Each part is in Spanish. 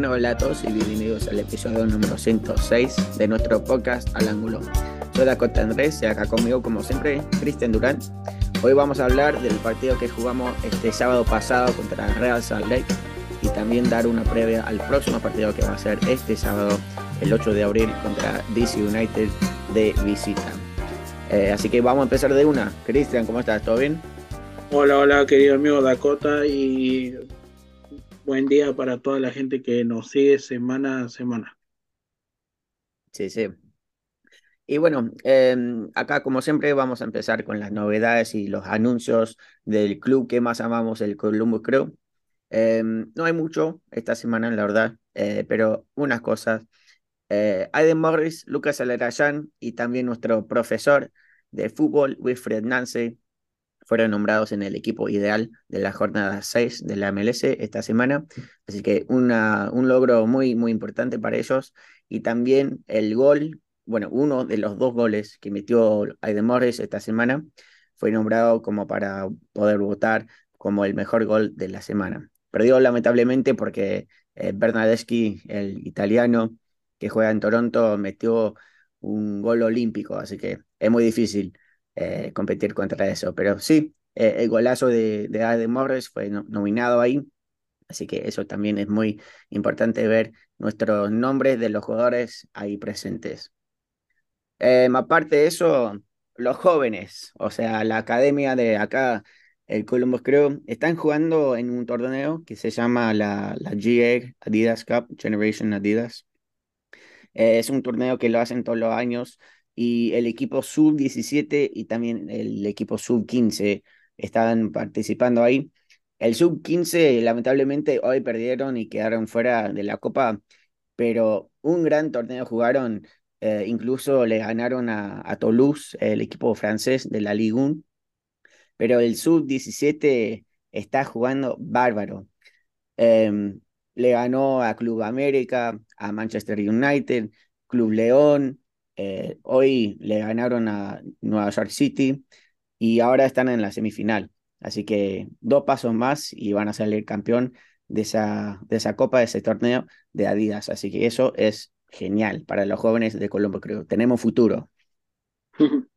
Bueno, hola a todos y bienvenidos al episodio número 106 de nuestro podcast Al Ángulo. Soy Dakota Andrés y acá conmigo, como siempre, Cristian Durán. Hoy vamos a hablar del partido que jugamos este sábado pasado contra Real Salt Lake y también dar una previa al próximo partido que va a ser este sábado, el 8 de abril, contra DC United de visita. Eh, así que vamos a empezar de una. Cristian, ¿cómo estás? ¿Todo bien? Hola, hola, querido amigo Dakota y buen día para toda la gente que nos sigue semana a semana. Sí, sí. Y bueno, em, acá como siempre vamos a empezar con las novedades y los anuncios del club que más amamos, el Columbus Crew. Em, no hay mucho esta semana, la verdad, eh, pero unas cosas. Eh, Aiden Morris, Lucas Alerayan y también nuestro profesor de fútbol, Wilfred Nance, fueron nombrados en el equipo ideal de la jornada 6 de la MLS esta semana. Así que una, un logro muy, muy importante para ellos. Y también el gol, bueno, uno de los dos goles que metió Aiden Morris esta semana fue nombrado como para poder votar como el mejor gol de la semana. Perdió lamentablemente porque eh, Bernadeschi, el italiano que juega en Toronto, metió un gol olímpico, así que es muy difícil eh, competir contra eso. Pero sí, eh, el golazo de, de Adam Morris fue nominado ahí, así que eso también es muy importante ver nuestros nombres de los jugadores ahí presentes. Em, aparte de eso, los jóvenes, o sea, la academia de acá, el Columbus Crew, están jugando en un torneo que se llama la, la GA Adidas Cup, Generation Adidas. Eh, es un torneo que lo hacen todos los años y el equipo sub-17 y también el equipo sub-15 estaban participando ahí. El sub-15 lamentablemente hoy perdieron y quedaron fuera de la Copa, pero un gran torneo jugaron, eh, incluso le ganaron a, Toulouse, el equipo francés de la Ligue 1, pero el sub-17 está jugando bárbaro. Em, le ganó a Club América, a Manchester United, Club León, eh, hoy le ganaron a Nueva York City y ahora están en la semifinal. Así que dos pasos más y van a salir campeón de esa, de esa copa, de ese torneo de Adidas. Así que eso es genial para los jóvenes de Colombo, creo. Tenemos futuro.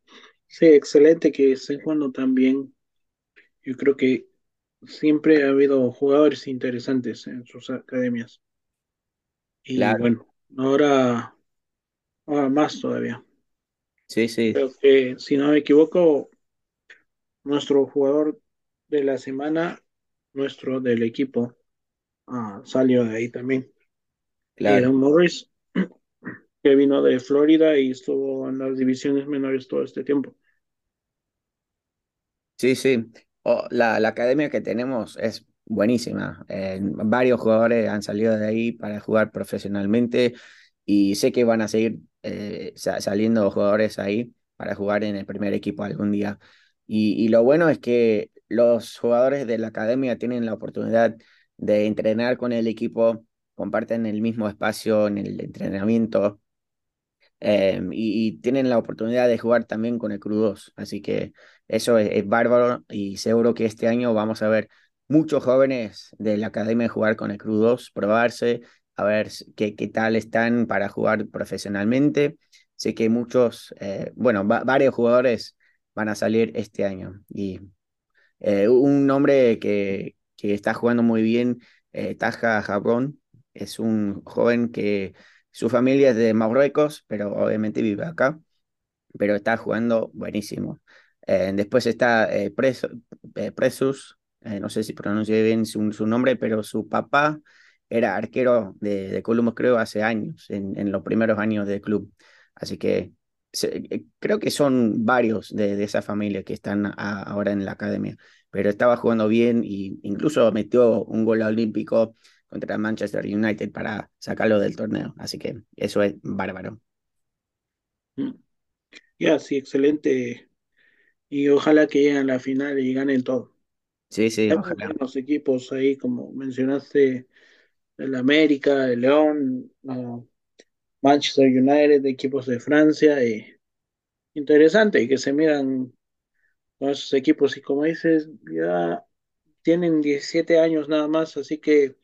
Sí, excelente que estén jugando tan bien. Yo creo que siempre ha habido jugadores interesantes en sus academias. Y bueno, ahora Ah, más todavía. Sí, sí. Creo que, si no me equivoco, nuestro jugador de la semana, nuestro del equipo, ah, salió de ahí también. Claro. Morris, que vino de Florida y estuvo en las divisiones menores todo este tiempo. Sí, sí. Oh, la, la academia que tenemos es buenísima. Eh, varios jugadores han salido de ahí para jugar profesionalmente y sé que van a seguir eh, saliendo jugadores ahí para jugar en el primer equipo algún día. Y, lo bueno es que los jugadores de la academia tienen la oportunidad de entrenar con el equipo, comparten el mismo espacio en el entrenamiento em, y, tienen la oportunidad de jugar también con el Crudos. Así que eso es, bárbaro y seguro que este año vamos a ver muchos jóvenes de la academia jugar con el Crudos, probarse a ver qué, qué tal están para jugar profesionalmente. Sé que muchos, eh, bueno, varios jugadores van a salir este año. Y eh, un nombre que, que, está jugando muy bien, eh, Taja Jabrón, es un joven que su familia es de Marruecos, pero obviamente vive acá, pero está jugando buenísimo. después está Presus, no sé si pronuncie bien su, su nombre, pero su papá era arquero de, de Columbus, creo, hace años, en, en, los primeros años del club. Así que eh, creo que son varios de, de esa familia que están ahora en la academia, pero estaba jugando bien e incluso metió un gol olímpico contra Manchester United para sacarlo del torneo. Así que eso es bárbaro. Ya, sí, excelente. Y ojalá que lleguen a la final y ganen todo. Sí, sí, ojalá. Los equipos ahí, como mencionaste, el América, el León, Manchester United, equipos de Francia. Y interesante y que se miran con esos equipos. Y como dices, ya tienen 17 años nada más, así que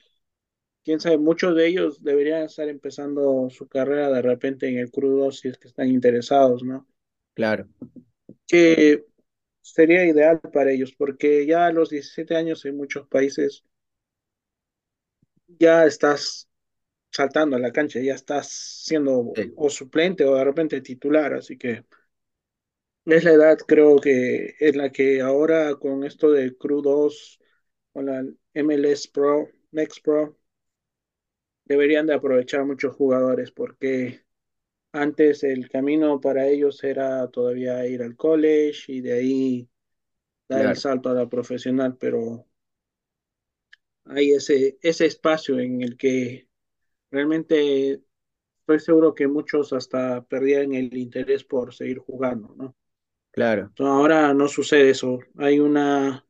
quién sabe, muchos de ellos deberían estar empezando su carrera de repente en el crudo si es que están interesados, ¿no? Claro. Que sería ideal para ellos, porque ya a los 17 años en muchos países ya estás saltando a la cancha, ya estás siendo o suplente o de repente titular, así que es la edad creo que es la que ahora con esto de Crew 2, con la MLS Pro, Next Pro, deberían de aprovechar muchos jugadores porque antes el camino para ellos era todavía ir al college y de ahí dar el salto a la profesional, pero hay ese, ese espacio en el que realmente estoy seguro que muchos hasta perdían el interés por seguir jugando, ¿no? Claro. ahora no sucede eso. Hay una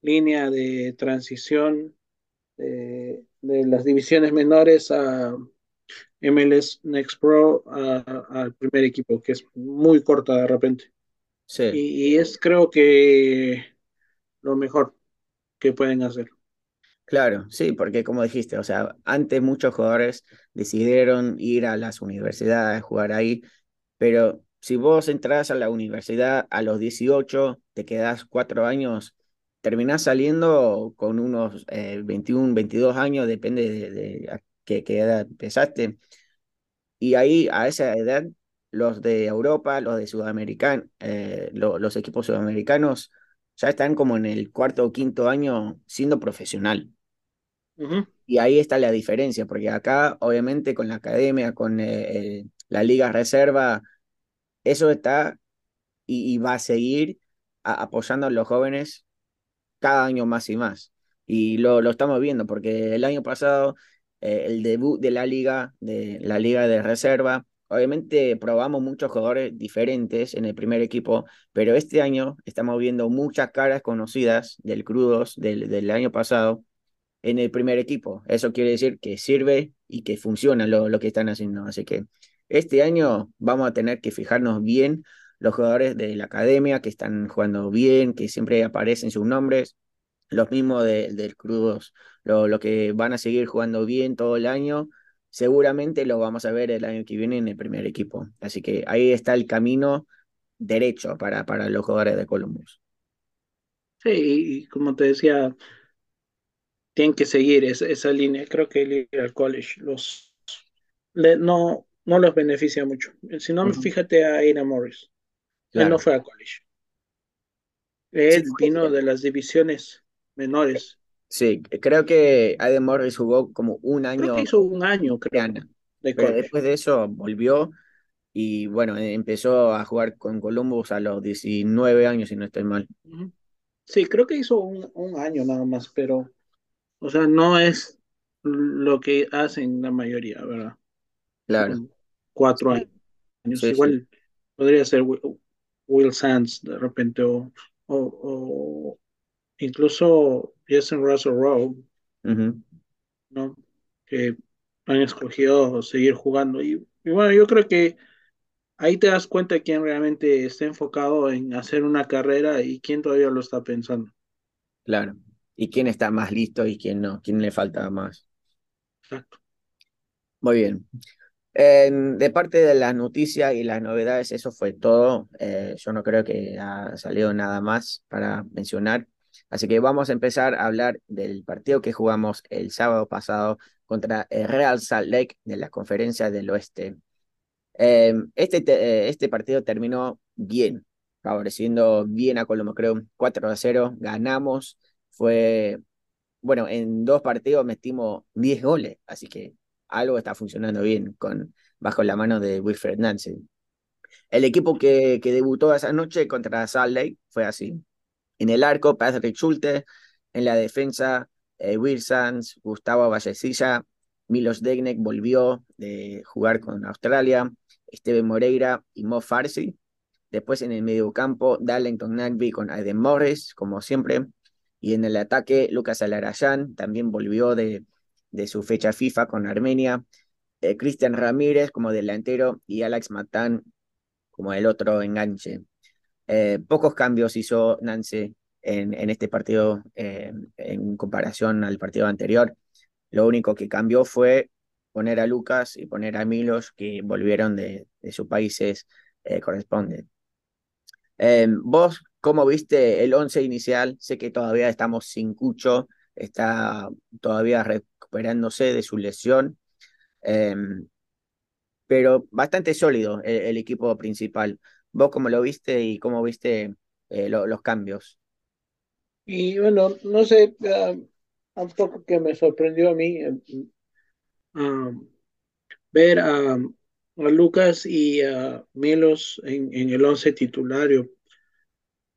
línea de transición de, las divisiones menores a MLS Next Pro al primer equipo, que es muy corta de repente. Sí. y es creo que lo mejor que pueden hacer. Claro, sí, porque como dijiste, o sea, antes muchos jugadores decidieron ir a las universidades, jugar ahí, pero si vos entras a la universidad a los 18, te quedás cuatro años, terminás saliendo con unos 21, 22 años, depende de, qué, edad empezaste. Y ahí, a esa edad, los de Europa, los de Sudamérica, eh, los equipos sudamericanos ya están como en el cuarto o quinto año siendo profesional. Y ahí está la diferencia, porque acá, obviamente, con la academia, con eh, la liga reserva, eso está y, va a seguir apoyando a los jóvenes cada año más y más. Y lo, lo estamos viendo, porque el año pasado, eh, el debut de la liga, de la liga de reserva, obviamente probamos muchos jugadores diferentes en el primer equipo, pero este año estamos viendo muchas caras conocidas del Crudos del, del año pasado en el primer equipo. Eso quiere decir que sirve y que funciona lo, lo que están haciendo. Así que este año vamos a tener que fijarnos bien los jugadores de la academia que están jugando bien, que siempre aparecen sus nombres, los mismos del Crudos, lo, lo, que van a seguir jugando bien todo el año, seguramente lo vamos a ver el año que viene en el primer equipo. Así que ahí está el camino derecho para, para los jugadores de Columbus. Sí, y como te decía, tienen que seguir esa, esa línea. Creo que el ir al college los, no, no los beneficia mucho. Si no, fíjate a Aina Morris. Él no fue al college. Él vino de las divisiones menores. Sí, creo que Aiden Morris jugó como un año. Creo que hizo un año, creo. De Pero después de eso volvió y bueno, empezó a jugar con Columbus a los 19 años, si no estoy mal. Sí, creo que hizo un, un año nada más, pero o sea, no es lo que hacen la mayoría, ¿verdad? Claro. Cuatro años. Igual podría ser Will, Sands de repente o, o, incluso Jason Russell Rowe, ¿no? Que han escogido seguir jugando. Y, y, bueno, yo creo que ahí te das cuenta quién realmente está enfocado en hacer una carrera y quién todavía lo está pensando. Claro y quién está más listo y quién no, quién le falta más. Exacto. Muy bien. de parte de las noticias y las novedades, eso fue todo. Eh, yo no creo que ha salido nada más para mencionar. Así que vamos a empezar a hablar del partido que jugamos el sábado pasado contra el Real Salt Lake de la Conferencia del Oeste. Em, este, eh, este partido terminó bien, favoreciendo bien a Colombo, creo 4 a 0. Ganamos fue, bueno, en dos partidos metimos 10 goles, así que algo está funcionando bien con, bajo la mano de Wilfred Nansen. El equipo que, que debutó esa noche contra Salt Lake fue así. En el arco, Patrick Schulte. En la defensa, eh, Will Gustavo Vallecilla. Milos Degnek volvió de jugar con Australia. Steven Moreira y Mo Farsi. Después en el mediocampo, Darlington Nagby con Aiden Morris, como siempre. Y en el ataque, Lucas Alarayán también volvió de, su fecha FIFA con Armenia. Eh, Cristian Ramírez como delantero y Alex Matán como el otro enganche. Eh, pocos cambios hizo Nance en, este partido eh, en comparación al partido anterior. Lo único que cambió fue poner a Lucas y poner a Milos que volvieron de, de sus países eh, corresponden. Em, ¿Vos cómo viste el once inicial? Sé que todavía estamos sin Cucho, está todavía recuperándose de su lesión, em, pero bastante sólido el, equipo principal. ¿Vos cómo lo viste y cómo viste eh, los cambios? Y bueno, no sé, un poco que me sorprendió a mí em, ver a, a Lucas y a Milos en, en el once titulario.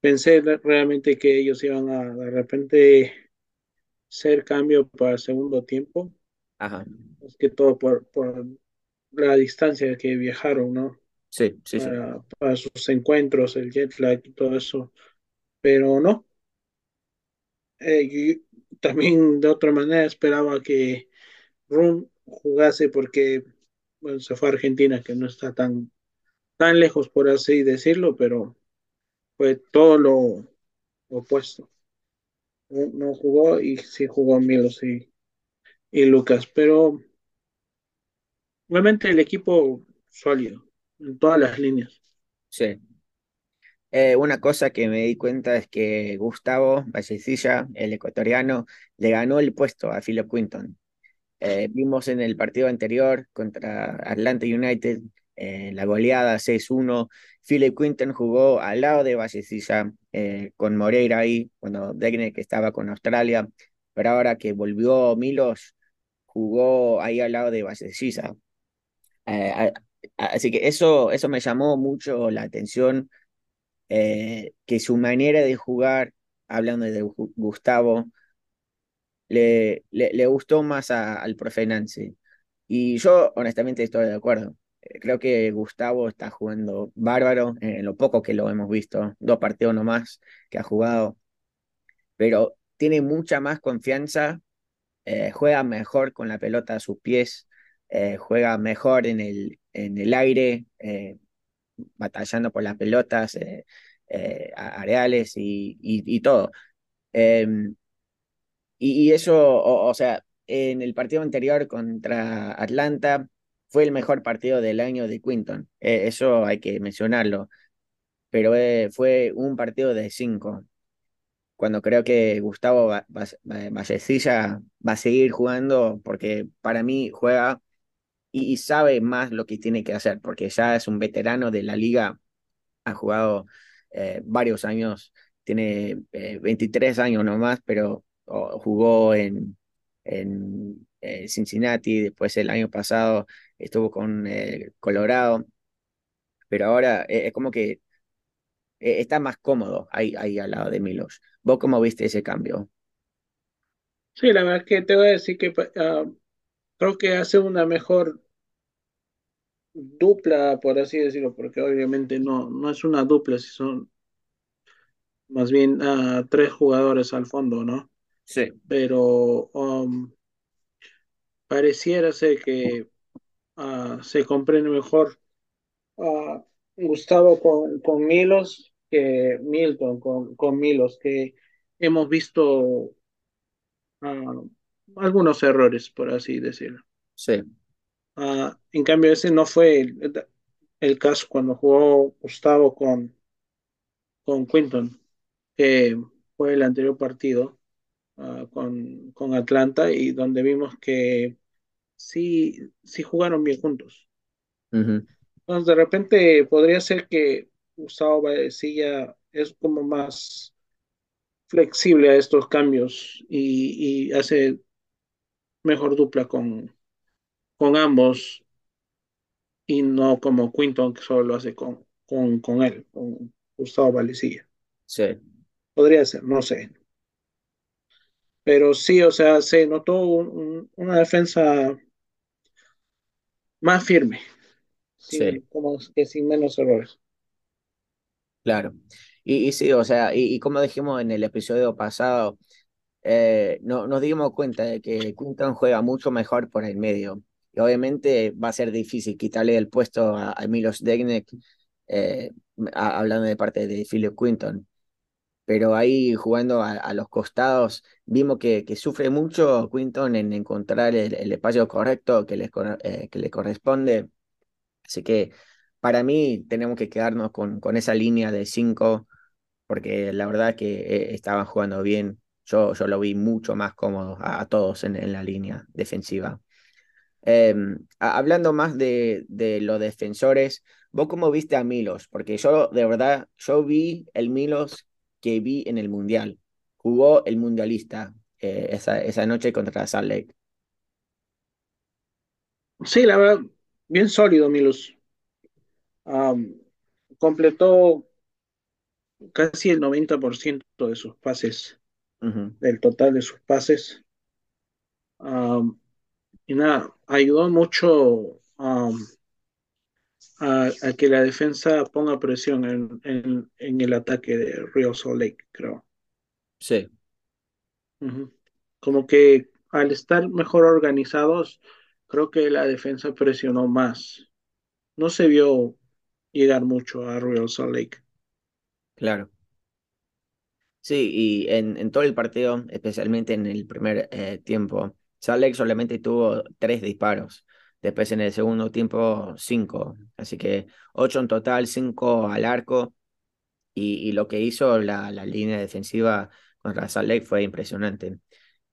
Pensé realmente que ellos iban a de repente ser cambio para el segundo tiempo. Ajá. Es que todo por, por la distancia que viajaron, ¿no? Sí, sí, para, sí. Para sus encuentros, el jet lag y todo eso. Pero no. Eh, también de otra manera esperaba que Rum jugase porque se fue a Argentina, que no está tan, tan lejos, por así decirlo, pero fue todo lo opuesto. No, jugó y sí jugó Milos y, y Lucas, pero realmente el equipo sólido en todas las líneas. Sí. Eh, una cosa que me di cuenta es que Gustavo Vallecilla, el ecuatoriano, le ganó el puesto a Philip Quinton. Eh, vimos en el partido anterior contra Atlanta United eh, la goleada 6-1. Philip Quinton jugó al lado de Vallecilla eh, con Moreira ahí, cuando que estaba con Australia, pero ahora que volvió Milos, jugó ahí al lado de Vallecilla. Así que eso, eso me llamó mucho la atención, que su manera de jugar, hablando de Gustavo, le, le, gustó más al profe Nancy. Y yo honestamente estoy de acuerdo. Eh, creo que Gustavo está jugando bárbaro en lo poco que lo hemos visto, dos partidos nomás que ha jugado, pero tiene mucha más confianza, eh, juega mejor con la pelota a sus pies, eh, juega mejor en el, en el aire, batallando por las pelotas areales y, y, todo. Em, y, eso, o, sea, en el partido anterior contra Atlanta fue el mejor partido del año de Quinton. Eh, eso hay que mencionarlo. Pero eh, fue un partido de cinco. Cuando creo que Gustavo Vallecilla va a seguir jugando, porque para mí juega y, sabe más lo que tiene que hacer, porque ya es un veterano de la liga, ha jugado eh, varios años, tiene 23 años nomás, pero jugó en, en eh, Cincinnati, después el año pasado estuvo con eh, Colorado, pero ahora eh, es como que está más cómodo ahí, ahí al lado de Milos. ¿Vos cómo viste ese cambio? Sí, la verdad que te voy a decir que ah, creo que hace una mejor dupla, por así decirlo, porque obviamente no, no es una dupla, si son más bien uh, tres jugadores al fondo, ¿no? Sí. Pero um, pareciera ser que uh, se comprende mejor uh, Gustavo con, con, Milos que Milton con, con Milos, que hemos visto algunos errores, por así decirlo. Sí. en cambio, ese no fue el, el, caso cuando jugó Gustavo con, con Quinton, que fue el anterior partido Ah, con, con, Atlanta y donde vimos que sí, sí jugaron bien juntos. Entonces, de repente podría ser que Gustavo Vallecilla es como más flexible a estos cambios y, y hace mejor dupla con, con ambos y no como Quinton que solo lo hace con, con, con él, con Gustavo Vallecilla. Sí. Podría ser, no sé. Pero sí, o sea, se notó una defensa más firme, sí. como que sin menos errores. Claro. Y, sí, o sea, y, como dijimos en el episodio pasado, eh, no, nos dimos cuenta de que Quinton juega mucho mejor por el medio. Y obviamente va a ser difícil quitarle el puesto a, Milos Degnek, eh, hablando de parte de Philip Quinton. pero ahí jugando a, los costados, vimos que, sufre mucho Quinton en encontrar el, espacio correcto que le, eh, que le corresponde. Así que para mí tenemos que quedarnos con, con esa línea de cinco, porque la verdad que estaban jugando bien. Yo, yo lo vi mucho más cómodo a, todos en, en, la línea defensiva. Em, hablando más de, de los defensores, ¿vos cómo viste a Milos? Porque yo, de verdad, yo vi el Milos que vi en el Mundial. Jugó el mundialista eh, esa, esa noche contra Salt Lake. Sí, la verdad, bien sólido, Milos. completó casi el 90% de sus pases, del total de sus pases. y nada, ayudó mucho a, que la defensa ponga presión en, en, el ataque de Rio Salt Lake, creo. Sí. Como que al estar mejor organizados, creo que la defensa presionó más. No se vio llegar mucho a Real Salt Lake. Claro. Sí, y en, en todo el partido, especialmente en el primer eh, tiempo, Salt Lake solamente tuvo tres disparos. Después en el segundo tiempo, cinco. Así que ocho en total, cinco al arco. Y, y lo que hizo la, la, línea defensiva contra Salt Lake fue impresionante.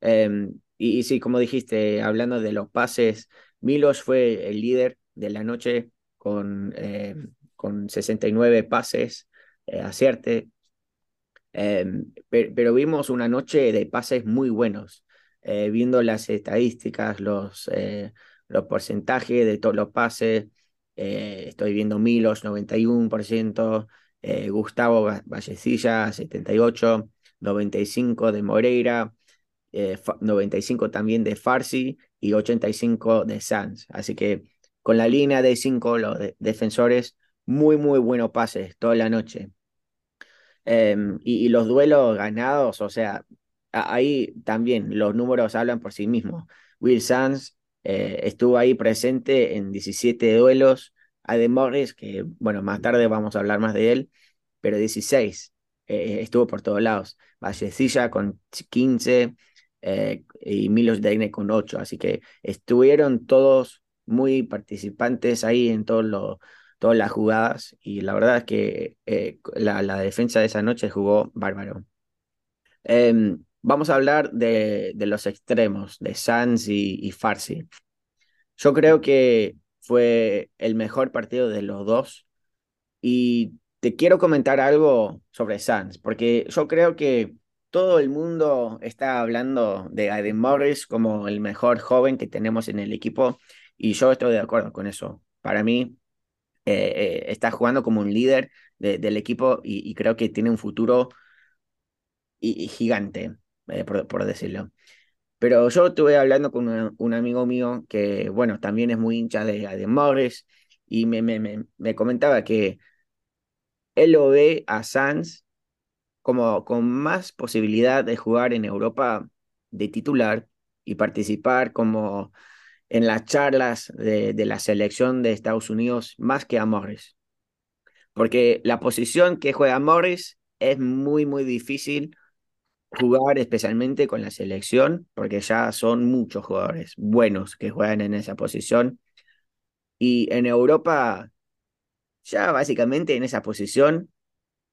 Em, y, y, sí, como dijiste, hablando de los pases, Milos fue el líder de la noche con, eh, con 69 pases, eh, acierte. Em, pero, vimos una noche de pases muy buenos, eh, viendo las estadísticas, los los porcentajes de todos los pases. Eh, estoy viendo Milos 91%, eh, Gustavo Vallecilla 78%, 95% de Moreira, 95% eh, también de Farsi y 85% de Sanz. Así que con la línea de 5, los defensores, muy, muy buenos pases toda la noche. Em, y, los duelos ganados, o sea, ahí también los números hablan por sí mismos. Will Sanz eh, estuvo ahí presente en 17 duelos. Adam Morris, que bueno, más tarde vamos a hablar más de él, pero 16. Eh, estuvo por todos lados. Vallecilla con 15 eh, y Milos Deine con 8. Así que estuvieron todos muy participantes ahí en todo lo, todas las jugadas y la verdad es que la, la, defensa de esa noche jugó bárbaro. Em, Vamos a hablar de, de los extremos, de Sanz y, y, Farsi. Yo creo que fue el mejor partido de los dos. Y te quiero comentar algo sobre Sanz, porque yo creo que todo el mundo está hablando de Aiden Morris como el mejor joven que tenemos en el equipo. Y yo estoy de acuerdo con eso. Para mí, eh, eh, está jugando como un líder del equipo y, creo que tiene un futuro y, gigante. Eh, por, decirlo. Pero yo estuve hablando con un, amigo mío que, bueno, también es muy hincha de, de y me, me, me, comentaba que él lo ve a Sanz como con más posibilidad de jugar en Europa de titular y participar como en las charlas de, de la selección de Estados Unidos más que a Morris. Porque la posición que juega Morris es muy, muy difícil jugar especialmente con la selección, porque ya son muchos jugadores buenos que juegan en esa posición. Y en Europa, ya básicamente en esa posición,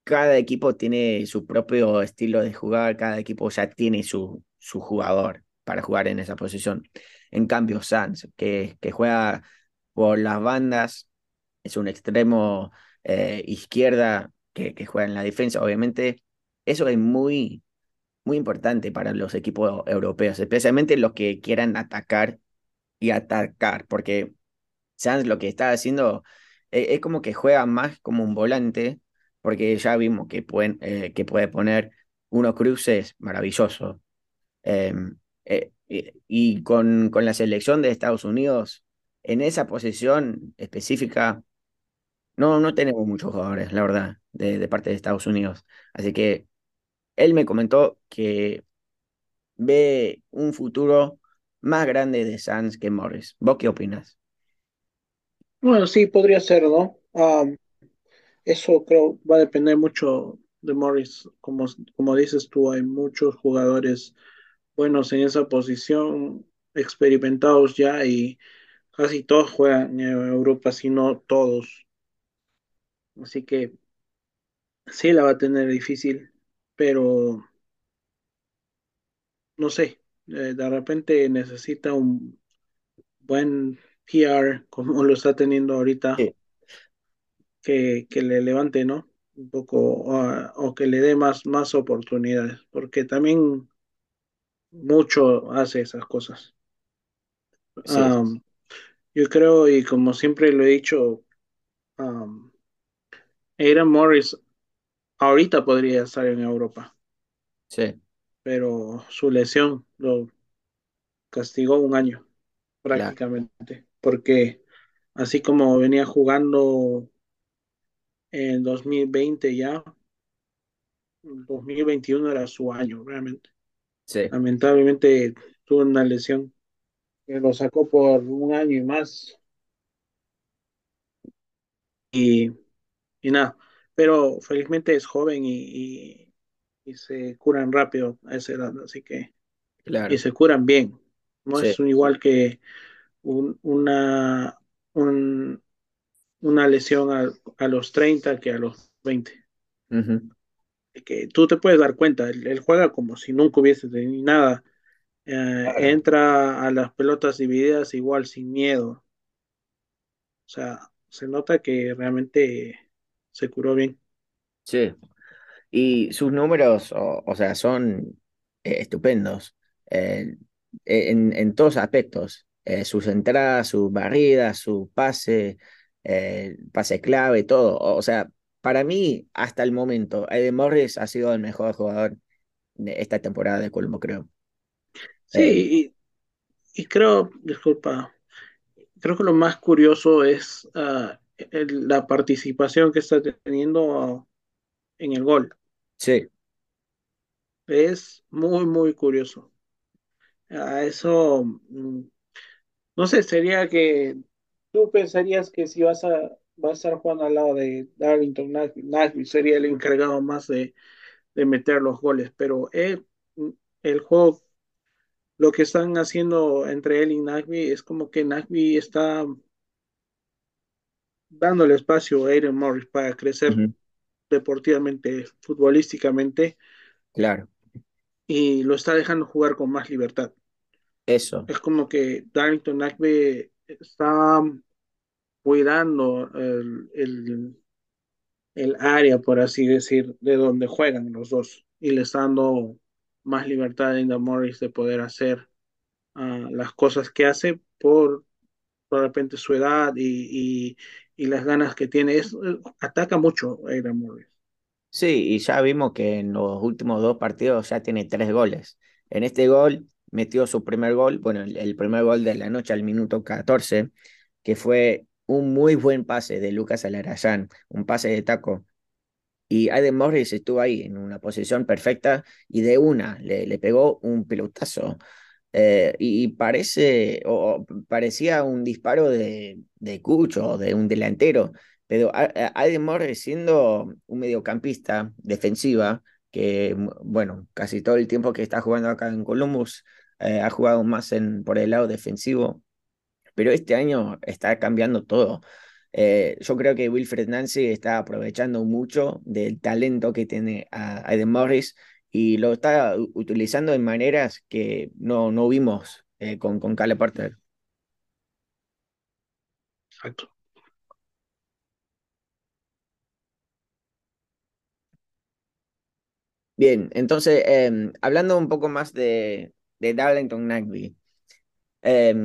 cada equipo tiene su propio estilo de jugar, cada equipo ya tiene su, su jugador para jugar en esa posición. En cambio, Sanz, que, que juega por las bandas, es un extremo eh, izquierda que, que juega en la defensa, obviamente, eso es muy, muy importante para los equipos europeos, especialmente los que quieran atacar y atacar, porque Sanz lo que está haciendo e, es, como que juega más como un volante, porque ya vimos que, pueden, eh, que puede poner unos cruces maravillosos. Em, eh, y con, con la selección de Estados Unidos, en esa posición específica, no, no tenemos muchos jugadores, la verdad, de, de parte de Estados Unidos. Así que él me comentó que ve un futuro más grande de Sanz que Morris. ¿Vos qué opinas? Bueno, sí, podría ser, ¿no? eso creo va a depender mucho de Morris. Como, como dices tú, hay muchos jugadores buenos en esa posición, experimentados ya y casi todos juegan en Europa, si no todos. Así que sí la va a tener difícil, pero no sé, eh, de repente necesita un buen PR como lo está teniendo ahorita, que, que, le levante, ¿no? Un poco o, o que le dé más, más oportunidades, porque también mucho hace esas cosas. Sí. Um, yo creo, y como siempre lo he dicho, um, Aaron Morris ahorita podría estar en Europa. Sí. Pero su lesión lo castigó un año, prácticamente. Claro. Porque así como venía jugando en 2020 ya, 2021 era su año, realmente. Sí. Lamentablemente tuvo una lesión que lo sacó por un año y más. Y, y nada, pero felizmente es joven y, y, y, se curan rápido a esa edad, así que claro. y se curan bien. No sí. es un, igual que un, una, un, una lesión a, a, los 30 que a los 20. Uh -huh. Que tú te puedes dar cuenta, él, él juega como si nunca hubiese tenido nada. Eh, claro. Entra a las pelotas divididas igual sin miedo. O sea, se nota que realmente se curó bien. Sí. Y sus números, o, o sea, son eh, estupendos eh, en, en, todos aspectos. Eh, sus entradas, sus barridas, su pase, pase clave, todo. O sea, para mí, hasta el momento, Eden Morris ha sido el mejor jugador de esta temporada de Colombo, creo. Sí, y, y, creo, disculpa, creo que lo más curioso es uh, el, la participación que está teniendo en el gol. Sí. Es muy, muy curioso. A eso, no sé, sería que tú pensarías que si vas a, vas a estar jugando al lado de Darlington Nashville, sería el encargado más de, de meter los goles, pero él, el juego, lo que están haciendo entre él y Nashville es como que Nashville está dándole espacio a Aiden Morris para crecer uh -huh. deportivamente, futbolísticamente. Claro. Y lo está dejando jugar con más libertad. Eso. Es como que Darlington Nagbe está cuidando el, el, el, área, por así decir, de donde juegan los dos. Y le está dando más libertad a Inda Morris de poder hacer uh, las cosas que hace por, de repente su edad y, y, y las ganas que tiene. Es, ataca mucho a Inda Morris. Sí, y ya vimos que en los últimos dos partidos ya tiene tres goles. En este gol metió su primer gol, bueno, el, el, primer gol de la noche al minuto 14, que fue un muy buen pase de Lucas Alarayán, un pase de taco. Y Aiden Morris estuvo ahí en una posición perfecta y de una le, le pegó un pelotazo. Eh, y, parece, o, parecía un disparo de, de Cucho, de un delantero, pero Aiden Morris siendo un mediocampista defensiva, que bueno, casi todo el tiempo que está jugando acá en Columbus eh, ha jugado más en, por el lado defensivo, pero este año está cambiando todo. Eh, yo creo que Wilfred Nancy está aprovechando mucho del talento que tiene a Aiden Morris y lo está utilizando en maneras que no, no vimos eh, con, con Cale. Exacto. Bien, entonces, eh, hablando un poco más de, de Darlington Nagby, eh,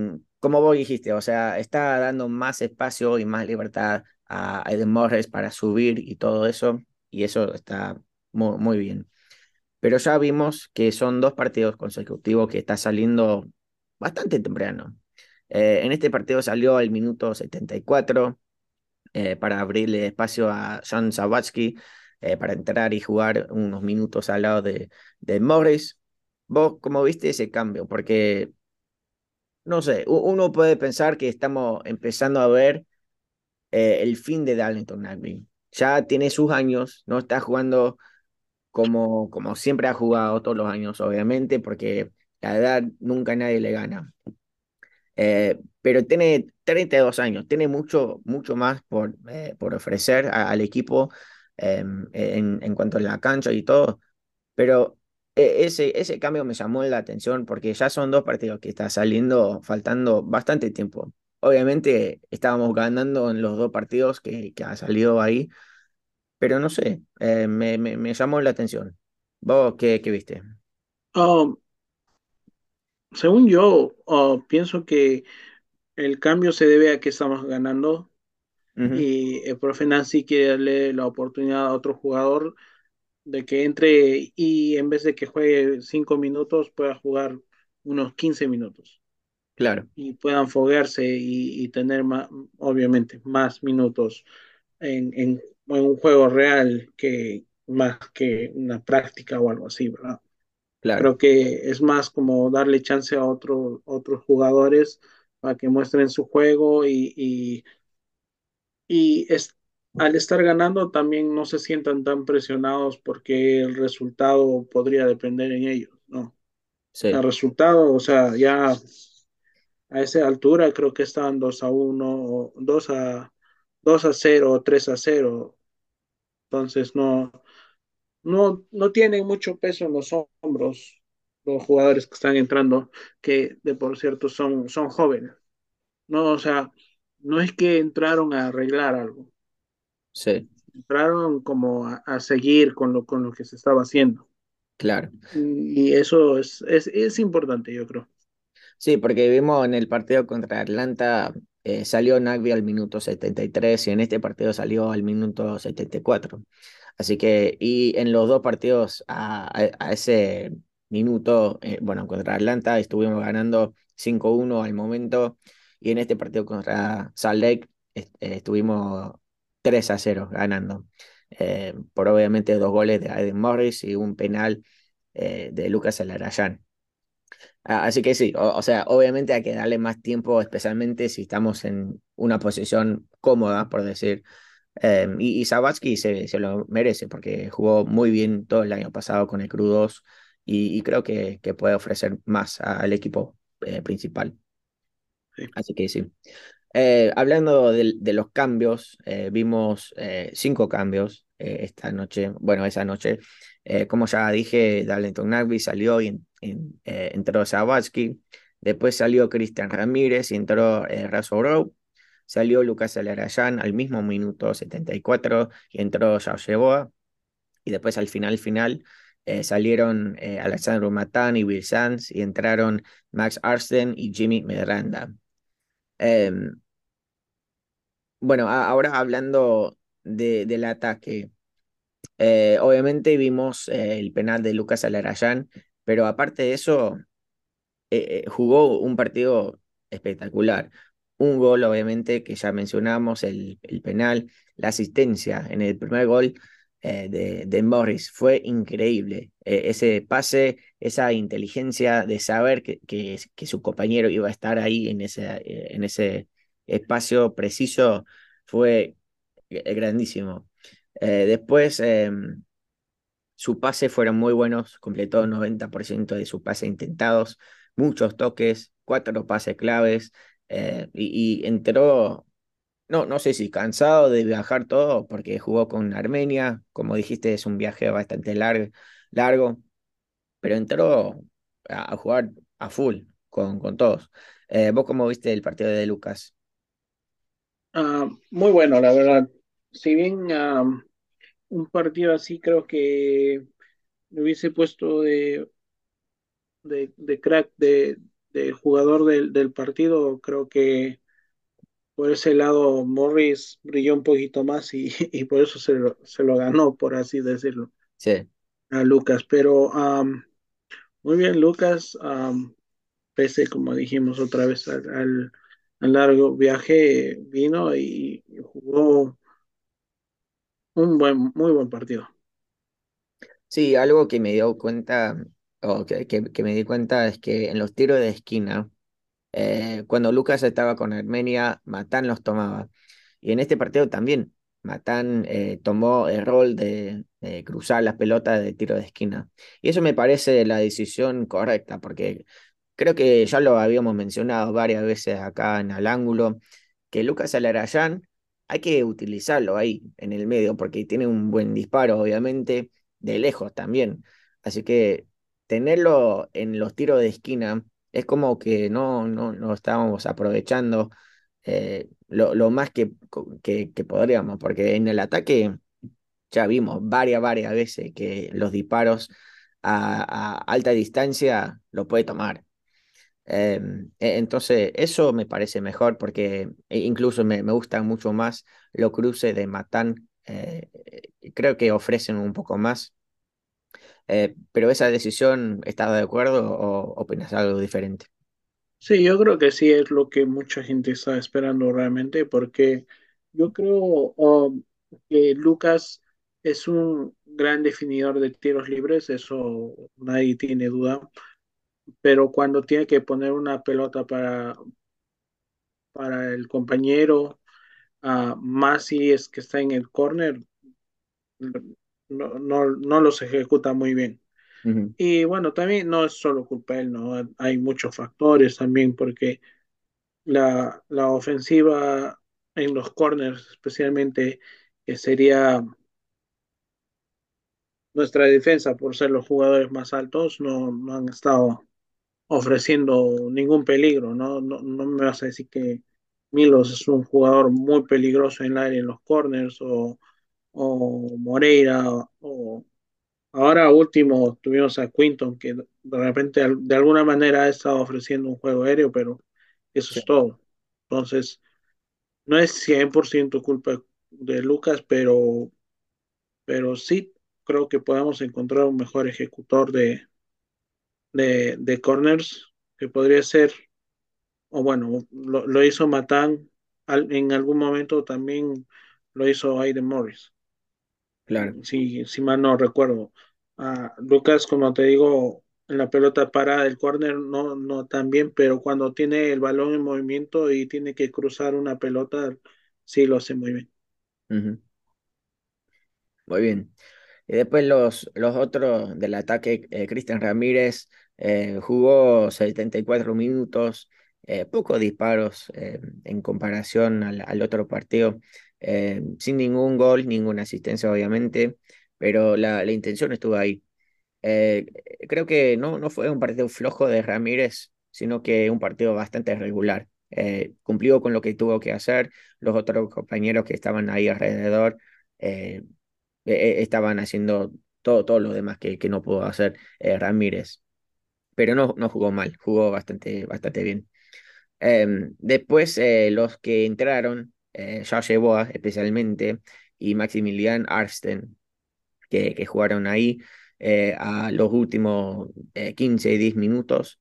como vos dijiste, o sea, está dando más espacio y más libertad a Eden Morris para subir y todo eso, y eso está muy, muy bien. Pero ya vimos que son dos partidos consecutivos que está saliendo bastante temprano. Eh, en este partido salió al minuto 74 eh, para abrirle espacio a John Sawatsky eh, para entrar y jugar unos minutos al lado de, de Morris. ¿Vos cómo viste ese cambio? Porque, no sé, uno puede pensar que estamos empezando a ver eh, el fin de Darlington Nagby. Ya tiene sus años, no está jugando como, como siempre ha jugado todos los años, obviamente, porque la edad nunca nadie le gana. Eh, pero tiene 32 años, tiene mucho, mucho más por, eh, por ofrecer al equipo em, en, en cuanto a la cancha y todo. Pero ese, ese cambio me llamó la atención porque ya son dos partidos que está saliendo faltando bastante tiempo. Obviamente estábamos ganando en los dos partidos que, que ha salido ahí, pero no sé, eh, me, me, me, llamó la atención. ¿Vos qué, qué viste? Um, según yo, uh, pienso que el cambio se debe a que estamos ganando uh -huh. y el profe Nancy quiere darle la oportunidad a otro jugador de que entre y en vez de que juegue cinco minutos pueda jugar unos 15 minutos. Claro. Y puedan foguearse y, y tener más, obviamente más minutos en, en, en, un juego real que más que una práctica o algo así, ¿verdad? Claro. Creo que es más como darle chance a otro, otros jugadores para que muestren su juego y, y, y es, al estar ganando también no se sientan tan presionados porque el resultado podría depender en ellos, ¿no? Sí. El resultado, o sea, ya a esa altura creo que estaban 2 a 1, 2 a, 2 a 0, 3 a 0. Entonces no, no, no tienen mucho peso en los hombros los jugadores que están entrando, que de por cierto son, son jóvenes. No, o sea, no es que entraron a arreglar algo. Sí. Entraron como a, a seguir con lo, con lo que se estaba haciendo. Claro. Y eso es, es, es importante, yo creo. Sí, porque vimos en el partido contra Atlanta, eh, salió Nagby al minuto 73 y en este partido salió al minuto 74. Así que, y en los dos partidos a, a, a ese minuto, eh, bueno, contra Atlanta estuvimos ganando 5-1 al momento y en este partido contra Salt Lake est eh, estuvimos 3-0 ganando. Eh, por obviamente dos goles de Aiden Morris y un penal eh, de Lucas Alarayán. Así que sí, o, o, sea, obviamente hay que darle más tiempo, especialmente si estamos en una posición cómoda, por decir. Eh, y, y Sabatsky se, se, lo merece porque jugó muy bien todo el año pasado con el Crew 2 y, y creo que, que, puede ofrecer más al equipo eh, principal. Sí. Así que sí. Eh, hablando de, los cambios, eh, vimos eh, cinco cambios esta noche, bueno, esa noche. como ya dije, Darlington Nagby salió y en, en, entró Sabatsky. Después salió Cristian Ramírez y entró Razo Rowe. Salió Lucas Alarayán al mismo minuto 74 y entró George Boa. Y después al final, final, salieron Alexandro Matán y Will Sands y entraron Max Arsten y Jimmy Medranda. Eh, bueno, ahora hablando de, del ataque, eh, obviamente vimos eh, el penal de Lucas Alarayán, pero aparte de eso, eh, jugó un partido espectacular. Un gol, obviamente, que ya mencionamos, el, el penal, la asistencia en el primer gol eh, de, de, Morris fue increíble. Eh, ese pase, esa inteligencia de saber que, que, su compañero iba a estar ahí en ese, eh, en ese espacio preciso fue grandísimo. después, em, su pase fueron muy buenos, completó 90% de su pase intentados, muchos toques, cuatro pases claves, y, y, entró, no, no sé si cansado de viajar todo, porque jugó con Armenia, como dijiste, es un viaje bastante largo, largo pero entró a, jugar a full con, con todos. Eh, ¿Vos cómo viste el partido de Lucas? Uh, muy bueno, la verdad. Si bien uh, un partido así creo que me hubiese puesto de, de, crack, de, de jugador del, del, partido, creo que por ese lado Morris brilló un poquito más y, y por eso se lo, se lo, ganó, por así decirlo, sí. a Lucas. Pero um, muy bien, Lucas, um, pese, como dijimos otra vez, al, al, al largo viaje, vino y, y jugó un buen, muy buen partido. Sí, algo que me dio cuenta, o que, que, que, me di cuenta es que en los tiros de esquina, eh, cuando Lucas estaba con Armenia, Matán los tomaba. Y en este partido también, Matán eh, tomó el rol de, cruzar las pelotas de tiro de esquina. Y eso me parece la decisión correcta, porque creo que ya lo habíamos mencionado varias veces acá en el ángulo, que Lucas Alarayán hay que utilizarlo ahí en el medio, porque tiene un buen disparo, obviamente, de lejos también. Así que tenerlo en los tiros de esquina es como que no, no, no estábamos aprovechando eh, lo, más que, que, que, podríamos, porque en el ataque ya vimos varias, varias veces que los disparos a, alta distancia lo puede tomar. Em, e, entonces, eso me parece mejor porque e, incluso me, me gustan mucho más los cruces de Matán. Eh, creo que ofrecen un poco más. Eh, pero esa decisión, ¿estás de acuerdo o opinas algo diferente? Sí, yo creo que sí es lo que mucha gente está esperando realmente, porque yo creo um, que Lucas es un gran definidor de tiros libres, eso nadie tiene duda, pero cuando tiene que poner una pelota para, para el compañero, uh, más si es que está en el corner, no, no, no los ejecuta muy bien. Y bueno, también no es solo culpa de él, ¿no? Hay muchos factores también porque la, la ofensiva en los corners, especialmente, que sería nuestra defensa por ser los jugadores más altos, no, no han estado ofreciendo ningún peligro, ¿no? No, no me vas a decir que Milos es un jugador muy peligroso en el área en los corners o, o Moreira o Ahora último tuvimos a Quinton que de repente de alguna manera ha estado ofreciendo un juego aéreo, pero eso es todo. Entonces, no es 100% culpa de Lucas, pero, pero sí creo que podemos encontrar un mejor ejecutor de, de, de corners, que podría ser, o bueno, lo, lo hizo Matán, en algún momento también lo hizo Aiden Morris. Claro. Si, si mal no recuerdo. Ah, Lucas, como te digo, en la pelota para el córner no, no tan bien, pero cuando tiene el balón en movimiento y tiene que cruzar una pelota, sí lo hace muy bien. Muy bien. Y después los, los otros del ataque, eh, Cristian Ramírez eh, jugó 74 minutos, eh, pocos disparos en comparación al, al otro partido. Eh, sin ningún gol, ninguna asistencia obviamente, pero la, intención estuvo ahí. Eh, creo que no, no fue un partido flojo de Ramírez, sino que un partido bastante regular. Eh, cumplió con lo que tuvo que hacer, los otros compañeros que estaban ahí alrededor estaban haciendo todo, todo lo demás que, que no pudo hacer Ramírez. Pero no, no jugó mal, jugó bastante, bastante bien. Em, después los que entraron eh, Boa especialmente, y Maximilian Arsten, que, jugaron ahí eh, a los últimos 15 y 10 minutos.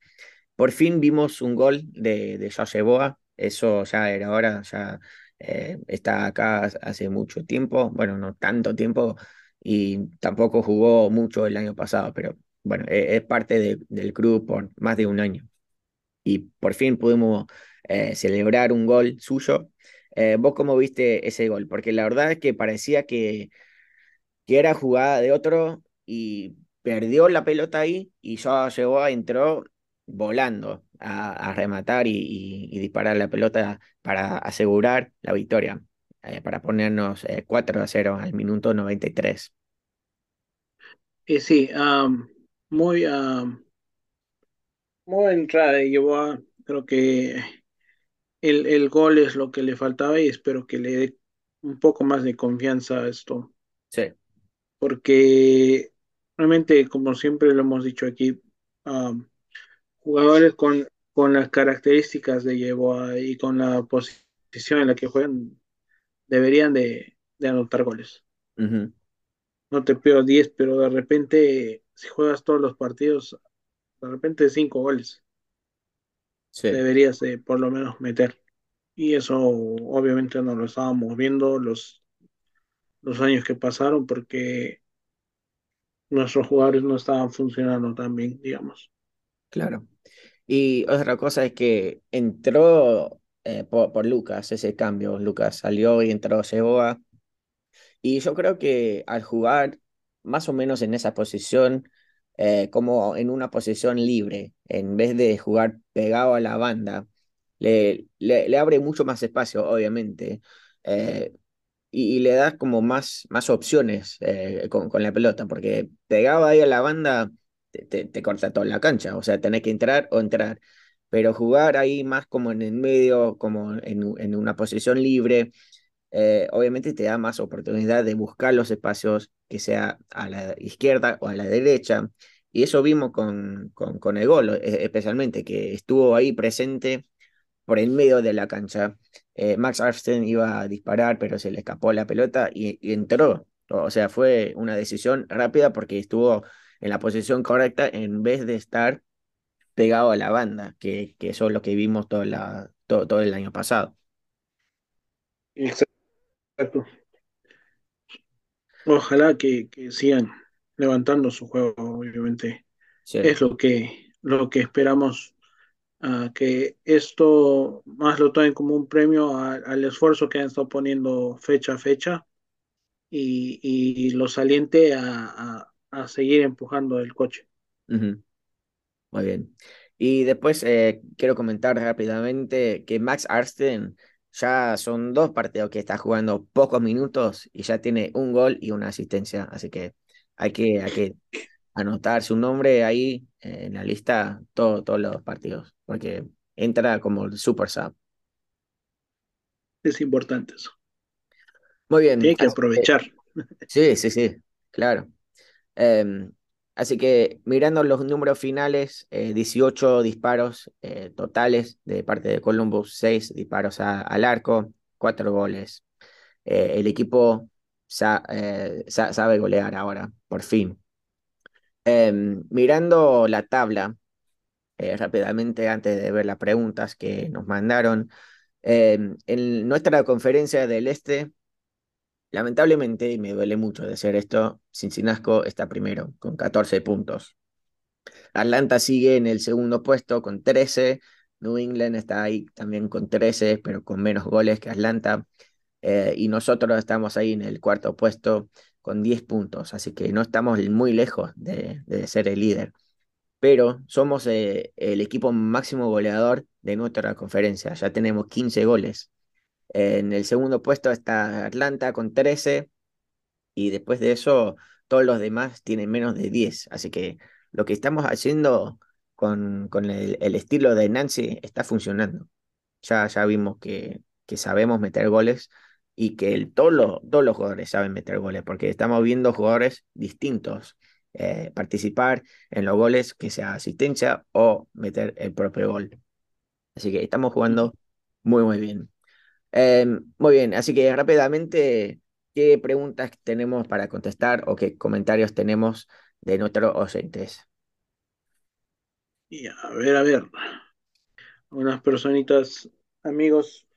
Por fin vimos un gol de, de Boa, eso ya era hora, ya eh, está acá hace mucho tiempo, bueno, no tanto tiempo, y tampoco jugó mucho el año pasado, pero bueno, e, es, parte del club por más de un año. Y por fin pudimos eh, celebrar un gol suyo eh, ¿Vos cómo viste ese gol? Porque la verdad es que parecía que, que era jugada de otro y perdió la pelota ahí y ya llegó, entró volando a, rematar y, disparar la pelota para asegurar la victoria, eh, para ponernos 4 eh, a 0 al minuto 93. Y sí, muy, muy entrada Yeboah, creo que el, el gol es lo que le faltaba y espero que le dé un poco más de confianza a esto. Sí. Porque realmente, como siempre lo hemos dicho aquí, um, jugadores con, con las características de Yeboah y con la posición en la que juegan deberían de, de anotar goles. No te pido 10, pero de repente, si juegas todos los partidos, de repente 5 goles deberías de por lo menos meter. Y eso obviamente no lo estábamos viendo los, los años que pasaron porque nuestros jugadores no estaban funcionando tan bien, digamos. Claro. Y otra cosa es que entró eh, por, Lucas ese cambio. Lucas salió y entró Ceboa. Y yo creo que al jugar más o menos en esa posición, eh, como en una posición libre, en vez de jugar pegado a la banda. Le, le, abre mucho más espacio, obviamente, eh, y, le das como más, más opciones eh, con, con, la pelota, porque pegado ahí a la banda te, te, corta toda la cancha, o sea, tenés que entrar o entrar, pero jugar ahí más como en el medio, como en, en una posición libre, eh, obviamente te da más oportunidad de buscar los espacios, que sea a la izquierda o a la derecha. Y eso vimos con, con, el gol, e, especialmente, que estuvo ahí presente por el medio de la cancha. Eh, Max Arfsten iba a disparar, pero se le escapó la pelota y, entró. O sea, fue una decisión rápida porque estuvo en la posición correcta en vez de estar pegado a la banda, que, eso es lo que vimos todo, todo, el año pasado. Ojalá que, sigan levantando su juego, obviamente. Es lo que, lo que esperamos, uh, que esto más lo tomen como un premio al esfuerzo que han estado poniendo fecha a fecha y, y los aliente a, a, seguir empujando el coche. Muy bien. Y después eh, quiero comentar rápidamente que Max Arsten ya son dos partidos que está jugando pocos minutos y ya tiene un gol y una asistencia. Así que hay que, hay que anotar su nombre ahí en la lista todo, todos los partidos, porque entra como el super sub. Es importante eso. Muy bien. Tiene que aprovechar. sí, sí, sí, claro. Em, Así que mirando los números finales, 18 eh, disparos eh, totales de parte de Columbus, 6 disparos al arco, 4 goles. Eh, el equipo sabe golear ahora, por fin. Em, mirando la tabla, rápidamente antes de ver las preguntas que nos mandaron, em, en nuestra conferencia del Este Lamentablemente, y me duele mucho decir esto, Cincinnati está primero con 14 puntos. Atlanta sigue en el segundo puesto con 13. New England está ahí también con 13, pero con menos goles que Atlanta. Eh, y nosotros estamos ahí en el cuarto puesto con 10 puntos, así que no estamos muy lejos de, ser el líder. Pero somos eh, el equipo máximo goleador de nuestra conferencia, ya tenemos 15 goles. En el segundo puesto está Atlanta con 13 y después de eso todos los demás tienen menos de 10. Así que lo que estamos haciendo con, con el, estilo de Nancy está funcionando. Ya, ya vimos que, que sabemos meter goles y que el, todos, los, todos los jugadores saben meter goles porque estamos viendo jugadores distintos. Eh, participar en los goles, que sea asistencia o meter el propio gol. Así que estamos jugando muy, muy bien. Em, muy bien, así que rápidamente, ¿qué preguntas tenemos para contestar o qué comentarios tenemos de nuestros oyentes? Y a ver, a ver. Unas personitas, amigos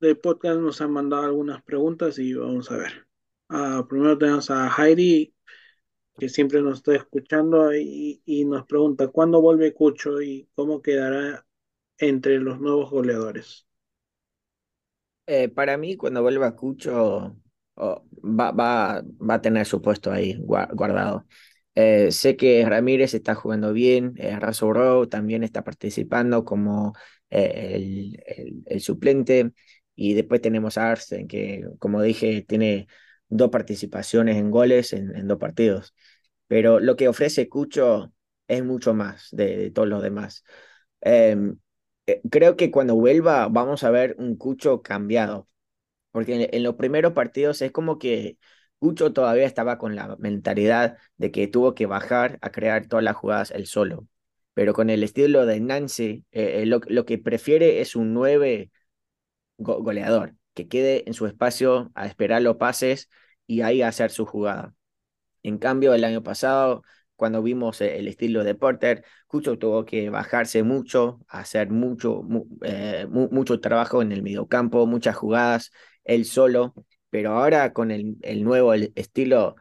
del podcast nos han mandado algunas preguntas y vamos a ver. Ah, primero tenemos a Heidi, que siempre nos está escuchando y, y nos pregunta, ¿cuándo vuelve Cucho y cómo quedará entre los nuevos goleadores? Eh, para mí, cuando vuelva Cucho, oh, va, va, va, a tener su puesto ahí guardado. Eh, sé que Ramírez está jugando bien, eh, Razzo también está participando como eh, el, el, suplente, y después tenemos a Arsen, que como dije, tiene dos participaciones en goles en, dos partidos. Pero lo que ofrece Cucho es mucho más de, de todos los demás. Em, creo que cuando vuelva vamos a ver un Cucho cambiado, porque en, los primeros partidos es como que Cucho todavía estaba con la mentalidad de que tuvo que bajar a crear todas las jugadas él solo, pero con el estilo de Nancy, eh, eh, lo, que prefiere es un 9 goleador, que quede en su espacio a esperar los pases y ahí hacer su jugada. En cambio, el año pasado cuando vimos e-, el estilo de Porter, Cucho tuvo que bajarse mucho, hacer mucho, eh, mucho trabajo en el mediocampo, muchas jugadas, él solo, pero ahora con el, el nuevo estilo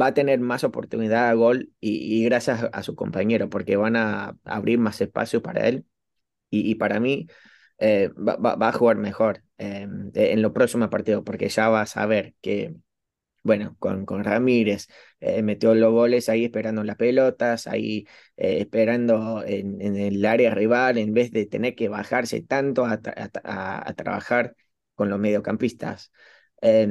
va a tener más oportunidad a gol y, gracias a su compañero, porque van a abrir más espacio para él y, para mí eh, va, a jugar mejor eh, en los próximos partidos, porque ya va a saber que bueno, con, con Ramírez, eh, metió los goles ahí esperando las pelotas, ahí eh, esperando en, en, el área rival, en vez de tener que bajarse tanto a, a, a trabajar con los mediocampistas. Eh,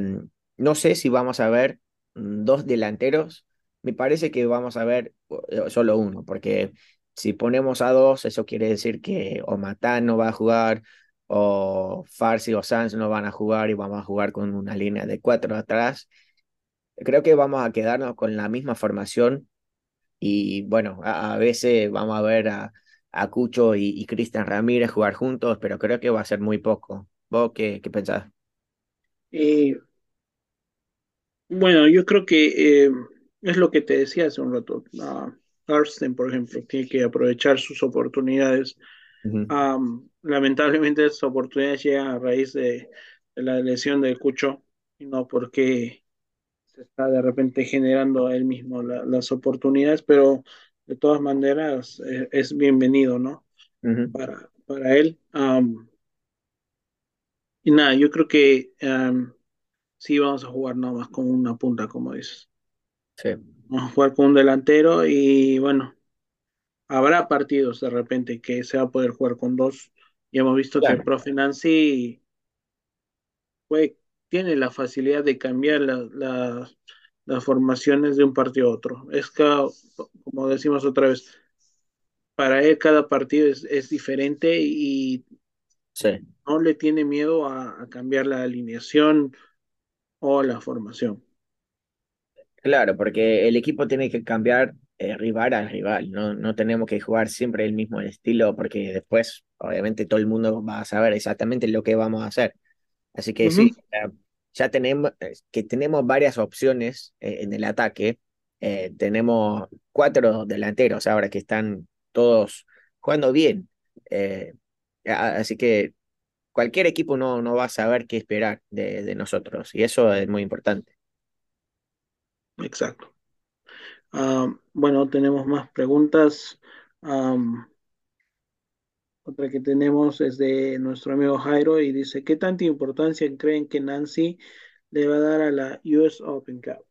no sé si vamos a ver dos delanteros, me parece que vamos a ver eh, solo uno, porque si ponemos a dos, eso quiere decir que o Matán no va a jugar, o Farsi o Sanz no van a jugar y vamos a jugar con una línea de cuatro atrás creo que vamos a quedarnos con la misma formación y bueno, a, a veces vamos a ver a, a Cucho y, y Cristian Ramírez jugar juntos, pero creo que va a ser muy poco. ¿Vos qué, qué pensás? Eh, bueno, yo creo que eh, es lo que te decía hace un rato. Uh, por ejemplo, tiene que aprovechar sus oportunidades. Uh -huh. Um, lamentablemente, esas oportunidades llegan a raíz de, de la lesión de Cucho y no porque se está de repente generando él mismo la, las oportunidades, pero de todas maneras eh, es bienvenido, ¿no? Uh -huh. Para, para él. Um, y nada, yo creo que um, sí vamos a jugar nada más con una punta, como dices. Sí. Vamos a jugar con un delantero y bueno, habrá partidos de repente que se va a poder jugar con dos. Ya hemos visto claro. que el profe Nancy puede, tiene la facilidad de cambiar la, la, las formaciones de un partido a otro. Es que, como decimos otra vez, para él cada partido es, es diferente y sí. no le tiene miedo a, a, cambiar la alineación o la formación. Claro, porque el equipo tiene que cambiar eh, rival a rival, ¿no? no tenemos que jugar siempre el mismo estilo porque después obviamente todo el mundo va a saber exactamente lo que vamos a hacer. Así que uh -huh. sí, ya, tenemos que tenemos varias opciones eh, en el ataque. Eh, tenemos cuatro delanteros ahora que están todos jugando bien. Eh, así que cualquier equipo no, no va a saber qué esperar de, nosotros y eso es muy importante. Exacto. Uh, bueno, tenemos más preguntas. Um, otra que tenemos es de nuestro amigo Jairo y dice, ¿qué tanta importancia creen que Nancy le va a dar a la US Open Cup?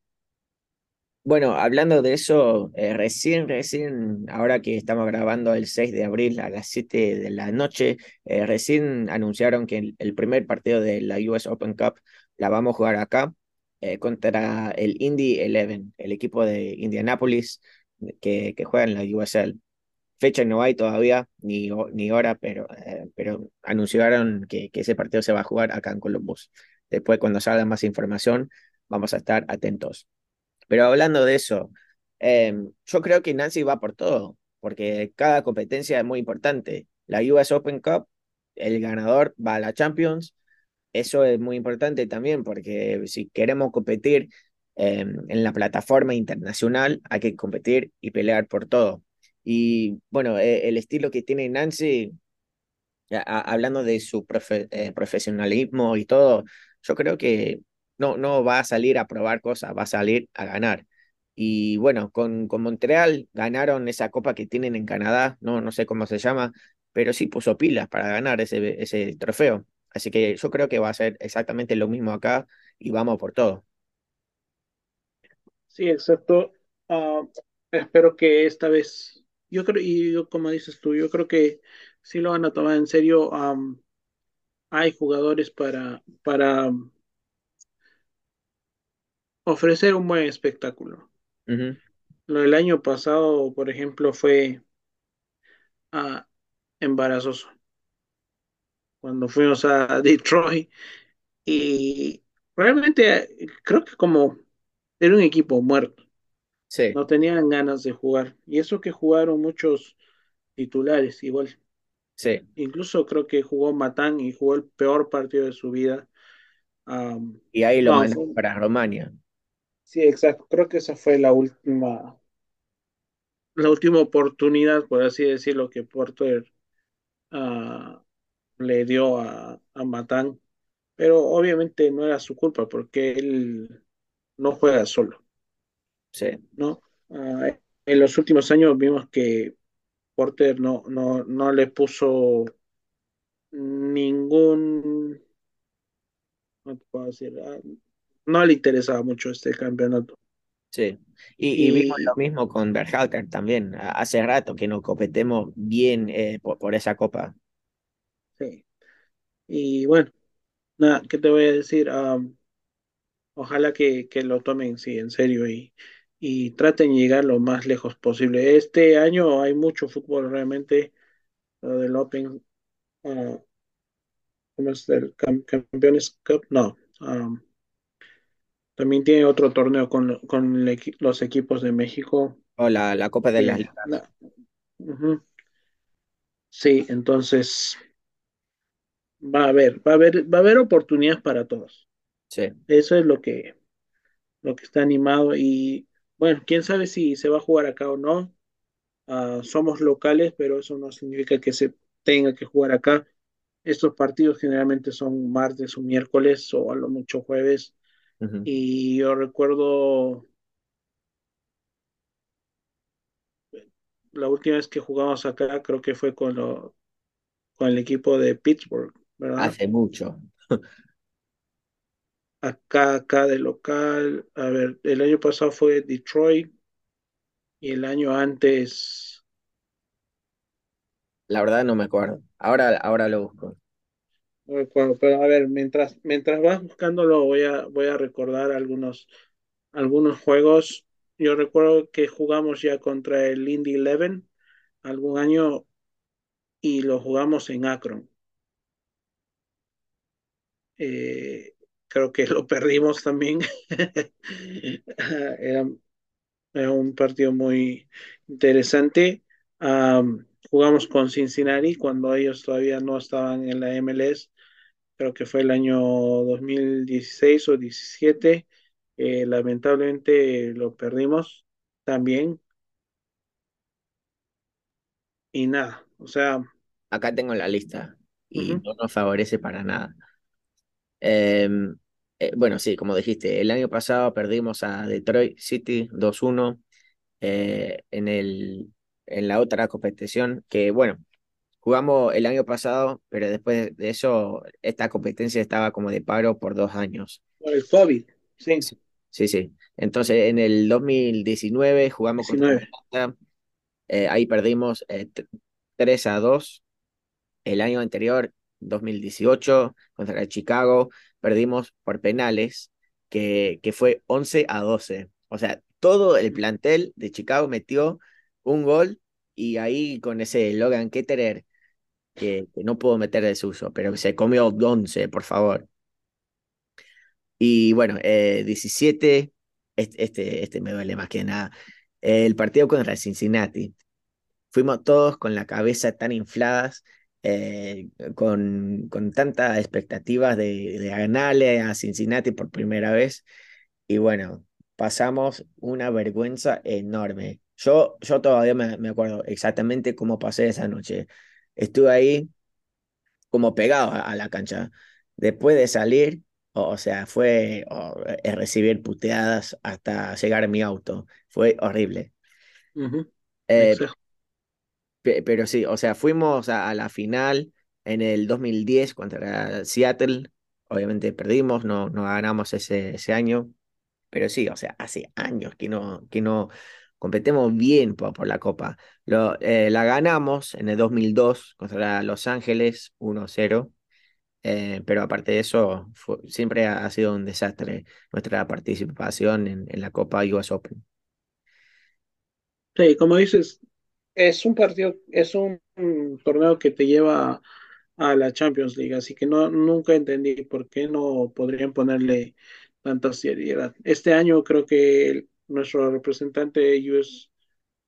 Bueno, hablando de eso, eh, recién, recién, ahora que estamos grabando el 6 de abril a las 7 de la noche, eh, recién anunciaron que el, primer partido de la US Open Cup la vamos a jugar acá eh, contra el Indy 11, el equipo de Indianapolis que, que juega en la USL. Fecha no hay todavía, ni, ni hora, pero, eh, pero anunciaron que, ese partido se va a jugar acá en Columbus. Después, cuando salga más información, vamos a estar atentos. Pero hablando de eso, eh, yo creo que Nancy va por todo, porque cada competencia es muy importante. La US Open Cup, el ganador va a la Champions. Eso es muy importante también, porque si queremos competir eh, en la plataforma internacional, hay que competir y pelear por todo. Y bueno, eh, el estilo que tiene Nancy, a, hablando de su profe, eh, profesionalismo y todo, yo creo que no, no va a salir a probar cosas, va a salir a ganar. Y bueno, con, con Montreal ganaron esa copa que tienen en Canadá, no, no sé cómo se llama, pero sí puso pilas para ganar ese, ese trofeo. Así que yo creo que va a ser exactamente lo mismo acá y vamos por todo. Sí, exacto. Uh, espero que esta vez, yo creo, y yo, como dices tú, yo creo que sí lo van a tomar en serio. Um, hay jugadores para, para ofrecer un buen espectáculo. Uh -huh. Lo del año pasado, por ejemplo, fue uh, embarazoso. Cuando fuimos a Detroit y realmente creo que como era un equipo muerto. Sí. No tenían ganas de jugar. Y eso que jugaron muchos titulares igual. Sí. Incluso creo que jugó Matán y jugó el peor partido de su vida. Um, y ahí lo no, mandó fue... para Romania. Sí, exacto. Creo que esa fue la última, la última oportunidad, por así decirlo, que Porter uh, le dio a, a Matán. Pero obviamente no era su culpa porque él no juega solo. Sí. ¿no? Uh, en los últimos años vimos que Porter no, no, no le puso ningún no te puedo decir, uh, no le interesaba mucho este campeonato. Sí, y, y vimos lo mismo con Berhalter también. Hace rato que no competemos bien eh, por, por, esa copa. sí, y bueno, nada, ¿qué te voy a decir? Um, ojalá que, que, lo tomen, sí, en serio y, y traten de llegar lo más lejos posible. Este año hay mucho fútbol realmente, lo del Open, uh, ¿cómo es? El Campeones Cup, no. Um, también tiene otro torneo con, con los equipos de México. O la, la Copa de las Ligas. uh -huh. Sí, entonces va a haber, va a haber, va a haber oportunidades para todos. Sí. Eso es lo que, lo que está animado y bueno, quién sabe si se va a jugar acá o no. Uh, somos locales, pero eso no significa que se tenga que jugar acá. Estos partidos generalmente son martes o miércoles o a lo mucho jueves. Uh -huh. Y yo recuerdo la última vez que jugamos acá, creo que fue con, lo, con el equipo de Pittsburgh, ¿verdad? Hace mucho. acá, acá de local, a ver, el año pasado fue Detroit y el año antes. La verdad no me acuerdo. Ahora, ahora lo busco. No me acuerdo, pero a ver, mientras, mientras vas buscándolo, voy a, voy a recordar algunos, algunos juegos. Yo recuerdo que jugamos ya contra el Indy Eleven algún año y lo jugamos en Akron. Eh, creo que lo perdimos también. era, era, un partido muy interesante. Um, jugamos con Cincinnati cuando ellos todavía no estaban en la MLS. Creo que fue el año 2016 o 17. Eh, lamentablemente lo perdimos también. Y nada, o sea. Acá tengo la lista y uh -huh. no nos favorece para nada. Eh, eh, bueno, sí, como dijiste, el año pasado perdimos a Detroit City 2-1 eh, en, el, en la otra competición, que bueno, jugamos el año pasado, pero después de eso, esta competencia estaba como de paro por dos años. Por el COVID, sí. Sí, sí. sí. Entonces, en el 2019 jugamos 19. contra Atlanta, ahí perdimos 3 a 2. El año anterior 2018 contra Chicago, perdimos por penales, que, que fue 11 a 12. O sea, todo el plantel de Chicago metió un gol y ahí con ese Logan Ketterer, que, que no pudo meter de suyo, pero se comió 11, por favor. Y bueno, eh, 17, este, este, este me duele más que nada. El partido contra Cincinnati. Fuimos todos con la cabeza tan infladas eh, con, con tantas expectativas de, de, ganarle a Cincinnati por primera vez. Y bueno, pasamos una vergüenza enorme. Yo, yo todavía me, me acuerdo exactamente cómo pasé esa noche. Estuve ahí como pegado a, a la cancha. Después de salir, o, o sea, fue o, recibir puteadas hasta llegar a mi auto. Fue horrible. Uh -huh. eh, pero sí, o sea, fuimos a, la final en el 2010 contra Seattle. Obviamente perdimos, no, no ganamos ese, ese año. Pero sí, o sea, hace años que no, que no competemos bien por, por la Copa. Lo, eh, la ganamos en el 2002 contra Los Ángeles 1-0. Eh, pero aparte de eso, siempre ha, ha, sido un desastre nuestra participación en, en la Copa US Open. Sí, como dices, es un partido, es un, un, torneo que te lleva a la Champions League, así que no, nunca entendí por qué no podrían ponerle tanta seriedad. Este año creo que el, nuestro representante de US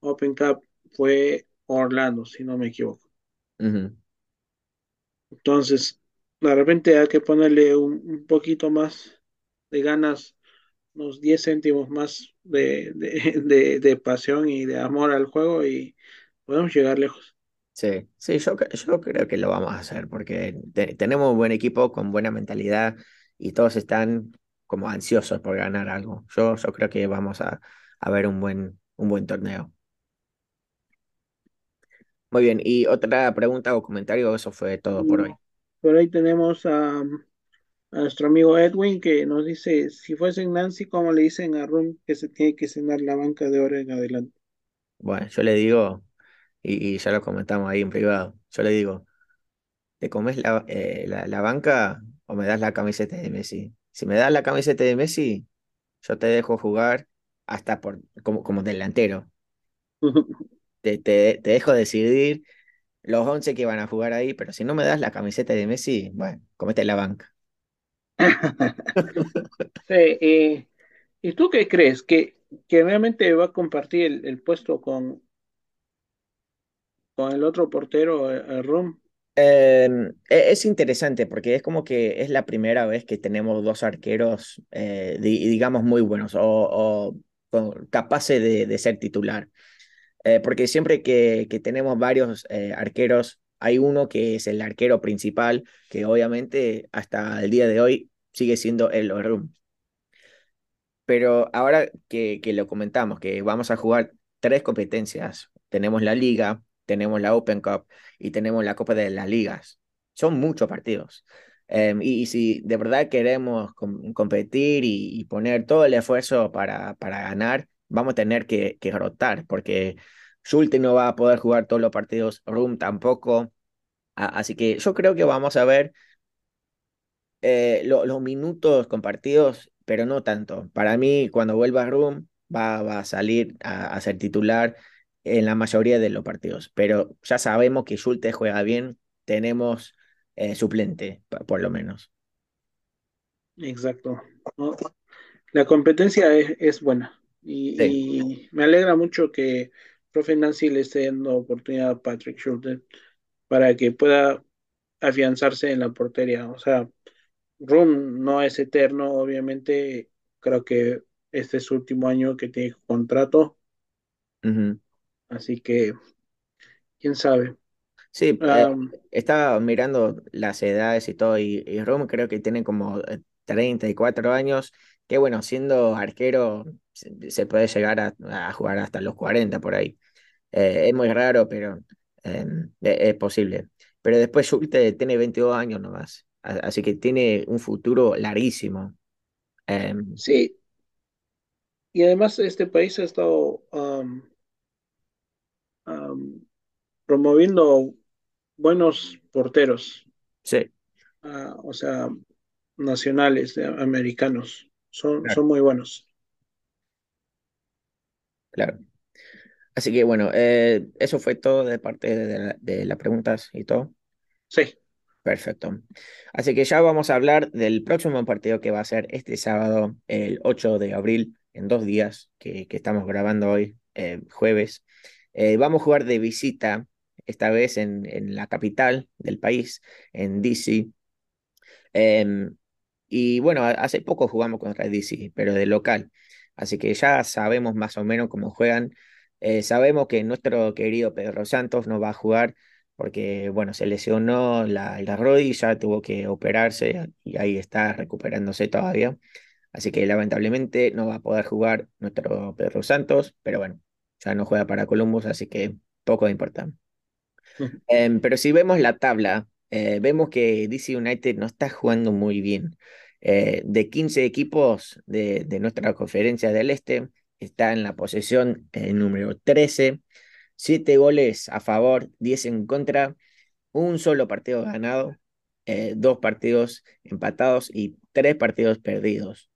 Open Cup fue Orlando, si no me equivoco. Uh -huh. Entonces, de repente hay que ponerle un, un, poquito más de ganas, unos 10 céntimos más de, de, de, de pasión y de amor al juego y podemos llegar lejos. Sí, sí, yo, yo creo que lo vamos a hacer porque te, tenemos un buen equipo con buena mentalidad y todos están como ansiosos por ganar algo. Yo, yo creo que vamos a, a ver un buen, un buen torneo. Muy bien, y otra pregunta o comentario, eso fue todo por hoy. Por ahí tenemos a a nuestro amigo Edwin que nos dice, si fuesen Nancy, ¿cómo le dicen a Rum que se tiene que cenar la banca de ahora en adelante? Bueno, yo le digo, y, ya lo comentamos ahí en privado, yo le digo, ¿te comes la, eh, la, banca o me das la camiseta de Messi? Si me das la camiseta de Messi, yo te dejo jugar hasta por, como, como delantero. te, te, te dejo decidir los 11 que van a jugar ahí, pero si no me das la camiseta de Messi, bueno, comete la banca. sí, ¿y tú qué crees? ¿Que, que realmente va a compartir el, puesto con, con el otro portero, el Rum? Em, e, es interesante porque es como que es la primera vez que tenemos dos arqueros, eh, digamos, muy buenos o, capaces de, de, ser titular. Eh, porque siempre que, que tenemos varios eh, arqueros, hay uno que es el arquero principal, que obviamente hasta el día de hoy sigue siendo el Orum. Pero ahora que, que lo comentamos, que vamos a jugar tres competencias, tenemos la liga, tenemos la Open Cup y tenemos la Copa de las Ligas. Son muchos partidos. Em, y, si de verdad queremos competir y, poner todo el esfuerzo para, para ganar, vamos a tener que, que rotar, porque Schulte no va a poder jugar todos los partidos, Room tampoco. así que yo creo que vamos a ver eh, los minutos compartidos, pero no tanto. Para mí, cuando vuelva Room, va, va a salir a, ser titular en la mayoría de los partidos. Pero ya sabemos que Schulte juega bien, tenemos eh, suplente, por lo menos. Exacto. La competencia es buena. Y, me alegra mucho que profe Nancy le esté dando oportunidad a Patrick Schulter para que pueda afianzarse en la portería. O sea, Room no es eterno, obviamente. Creo que este es su último año que tiene contrato. Así que, quién sabe. Sí, eh, estaba mirando las edades y todo, y, y Room creo que tiene como 34 años que bueno, siendo arquero se, puede llegar a, jugar hasta los 40 por ahí. Eh, es muy raro, pero em, e, es, posible. Pero después Schulte tiene 22 años nomás, así que tiene un futuro larguísimo. Em, sí. Y además este país ha estado promoviendo buenos porteros. Sí. Ah, o sea, nacionales, americanos. Son, son muy buenos. Claro. Así que bueno, eh, eso fue todo de parte de, las preguntas y todo. Sí. Perfecto. Así que ya vamos a hablar del próximo partido que va a ser este sábado, el 8 de abril, en dos días que, estamos grabando hoy, eh, jueves. Eh, vamos a jugar de visita, esta vez en, en la capital del país, en DC. Em, y bueno, hace poco jugamos contra DC, pero de local. Así que ya sabemos más o menos cómo juegan. Eh, sabemos que nuestro querido Pedro Santos no va a jugar porque, bueno, se lesionó la, la rodilla, tuvo que operarse y ahí está recuperándose todavía. Así que lamentablemente no va a poder jugar nuestro Pedro Santos, pero bueno, ya no juega para Columbus, así que poco importa. Em, pero si vemos la tabla, eh, vemos que DC United no está jugando muy bien. Eh, de 15 equipos de, nuestra conferencia del Este, está en la posesión eh, número 13, 7 goles a favor, 10 en contra, un solo partido ganado, eh, dos partidos empatados y tres partidos perdidos.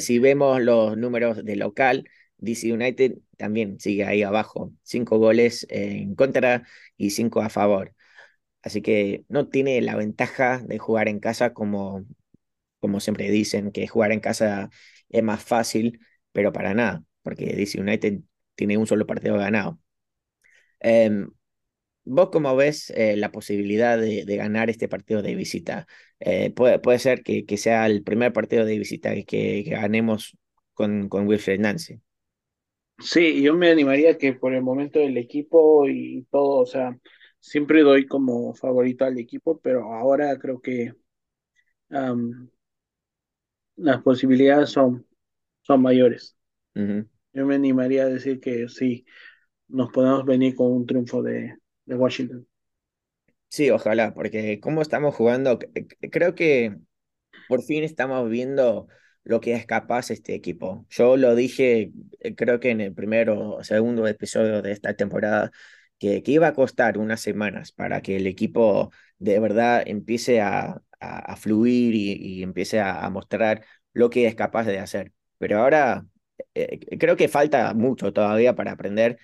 si vemos los números de local, DC United también sigue ahí abajo, 5 goles en contra y 5 a favor. Así que no tiene la ventaja de jugar en casa como como siempre dicen, que jugar en casa es más fácil, pero para nada, porque DC United tiene un solo partido ganado. Em, ¿Vos cómo ves eh, la posibilidad de, ganar este partido de visita? Eh, puede, puede, ser que, que, sea el primer partido de visita que, que ganemos con, con Wilfred Nancy. Sí, yo me animaría que por el momento del equipo y todo, o sea, siempre doy como favorito al equipo, pero ahora creo que las posibilidades son, son mayores. Yo me animaría a decir que sí, nos podemos venir con un triunfo de, de Washington. Sí, ojalá, porque como estamos jugando, creo que por fin estamos viendo lo que es capaz este equipo. Yo lo dije, eh, creo que en el primero o segundo episodio de esta temporada, que, que iba a costar unas semanas para que el equipo de verdad empiece a, a, fluir y, empiece a, mostrar lo que es capaz de hacer. Pero ahora eh, creo que falta mucho todavía para aprender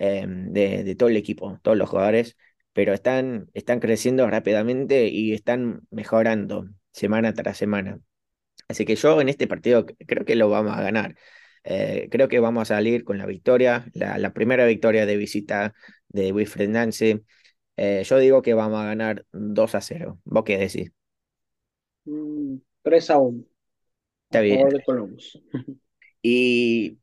em, de, de, todo el equipo, todos los jugadores, pero están, están creciendo rápidamente y están mejorando semana tras semana. Así que yo en este partido creo que lo vamos a ganar. Eh, creo que vamos a salir con la victoria, la, primera victoria de visita de Wilfred Nance. Eh, yo digo que vamos a ganar 2 a 0. ¿Vos qué decís? 3 mm, a 1. Está bien. Y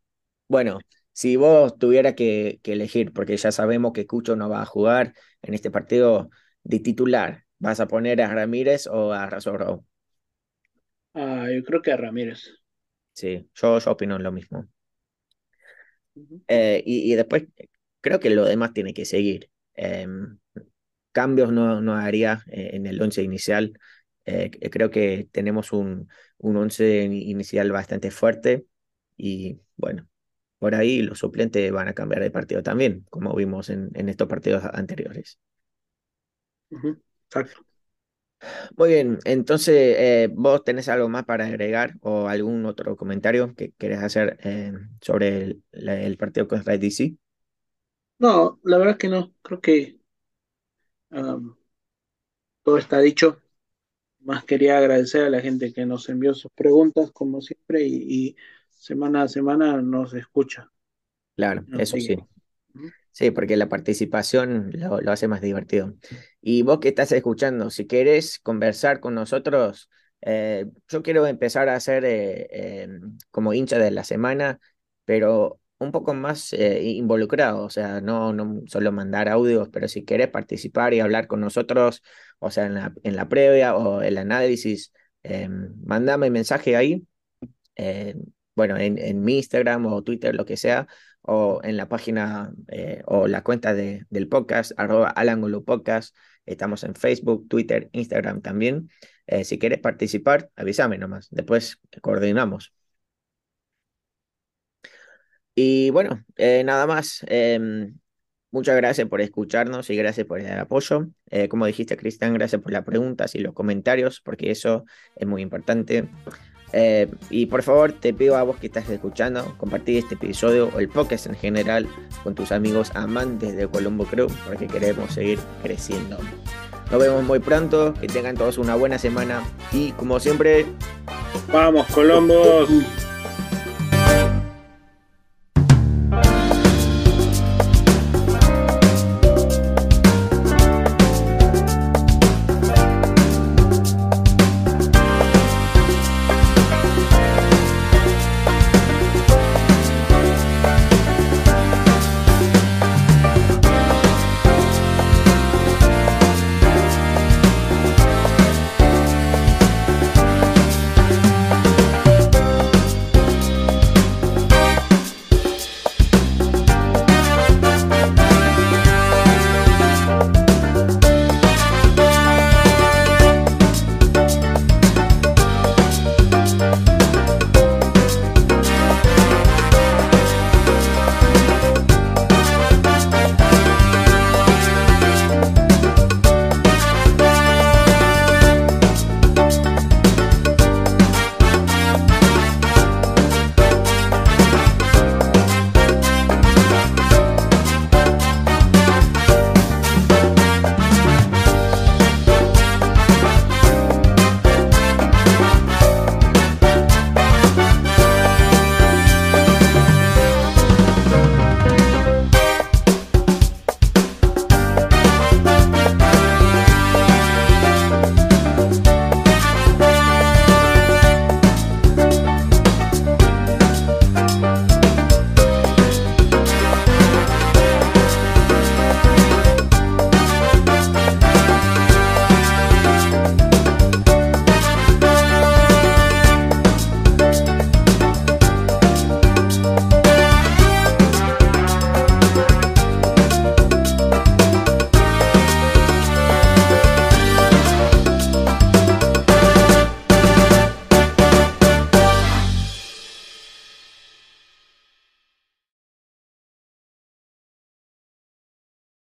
bueno, si vos tuvieras que, elegir, porque ya sabemos que Cucho no va a jugar en este partido de titular, ¿vas a poner a Ramírez o a Razorro? Ah, yo creo que a Ramírez. Sí, yo, yo opino lo mismo. Eh, y, después creo que lo demás tiene que seguir. Em, cambios no, no haría eh, en el once inicial. Eh, creo que tenemos un, un once inicial bastante fuerte y bueno, por ahí los suplentes van a cambiar de partido también, como vimos en, en estos partidos anteriores. Exacto. Muy bien, entonces, eh, ¿vos tenés algo más para agregar o algún otro comentario que querés hacer eh, sobre el, partido contra DC? No, la verdad que no. Creo que todo está dicho. Más quería agradecer a la gente que nos envió sus preguntas, como siempre, y, semana a semana nos escucha. Claro, eso sí. Sí, porque la participación lo, hace más divertido. Y vos que estás escuchando, si querés conversar con nosotros, eh, yo quiero empezar a ser eh, em, como hincha de la semana, pero un poco más eh, involucrado, o sea, no, no solo mandar audios, pero si querés participar y hablar con nosotros, o sea, en la, en la previa o el análisis, em, mandame mensaje ahí, bueno, en, mi Instagram o Twitter, lo que sea, o en la página eh, o la cuenta de, del podcast, arroba al podcast. Estamos en Facebook, Twitter, Instagram también. Eh, si quieres participar, avísame nomás. Después coordinamos. Y bueno, eh, nada más. Em, muchas gracias por escucharnos y gracias por el apoyo. como dijiste, Cristian, gracias por las preguntas y los comentarios, porque eso es muy importante. Eh, y por favor, te pido a vos que estás escuchando, compartir este episodio o el podcast en general con tus amigos amantes de Colombo Crew, porque queremos seguir creciendo. Nos vemos muy pronto, que tengan todos una buena semana y como siempre, ¡Vamos, Colombos!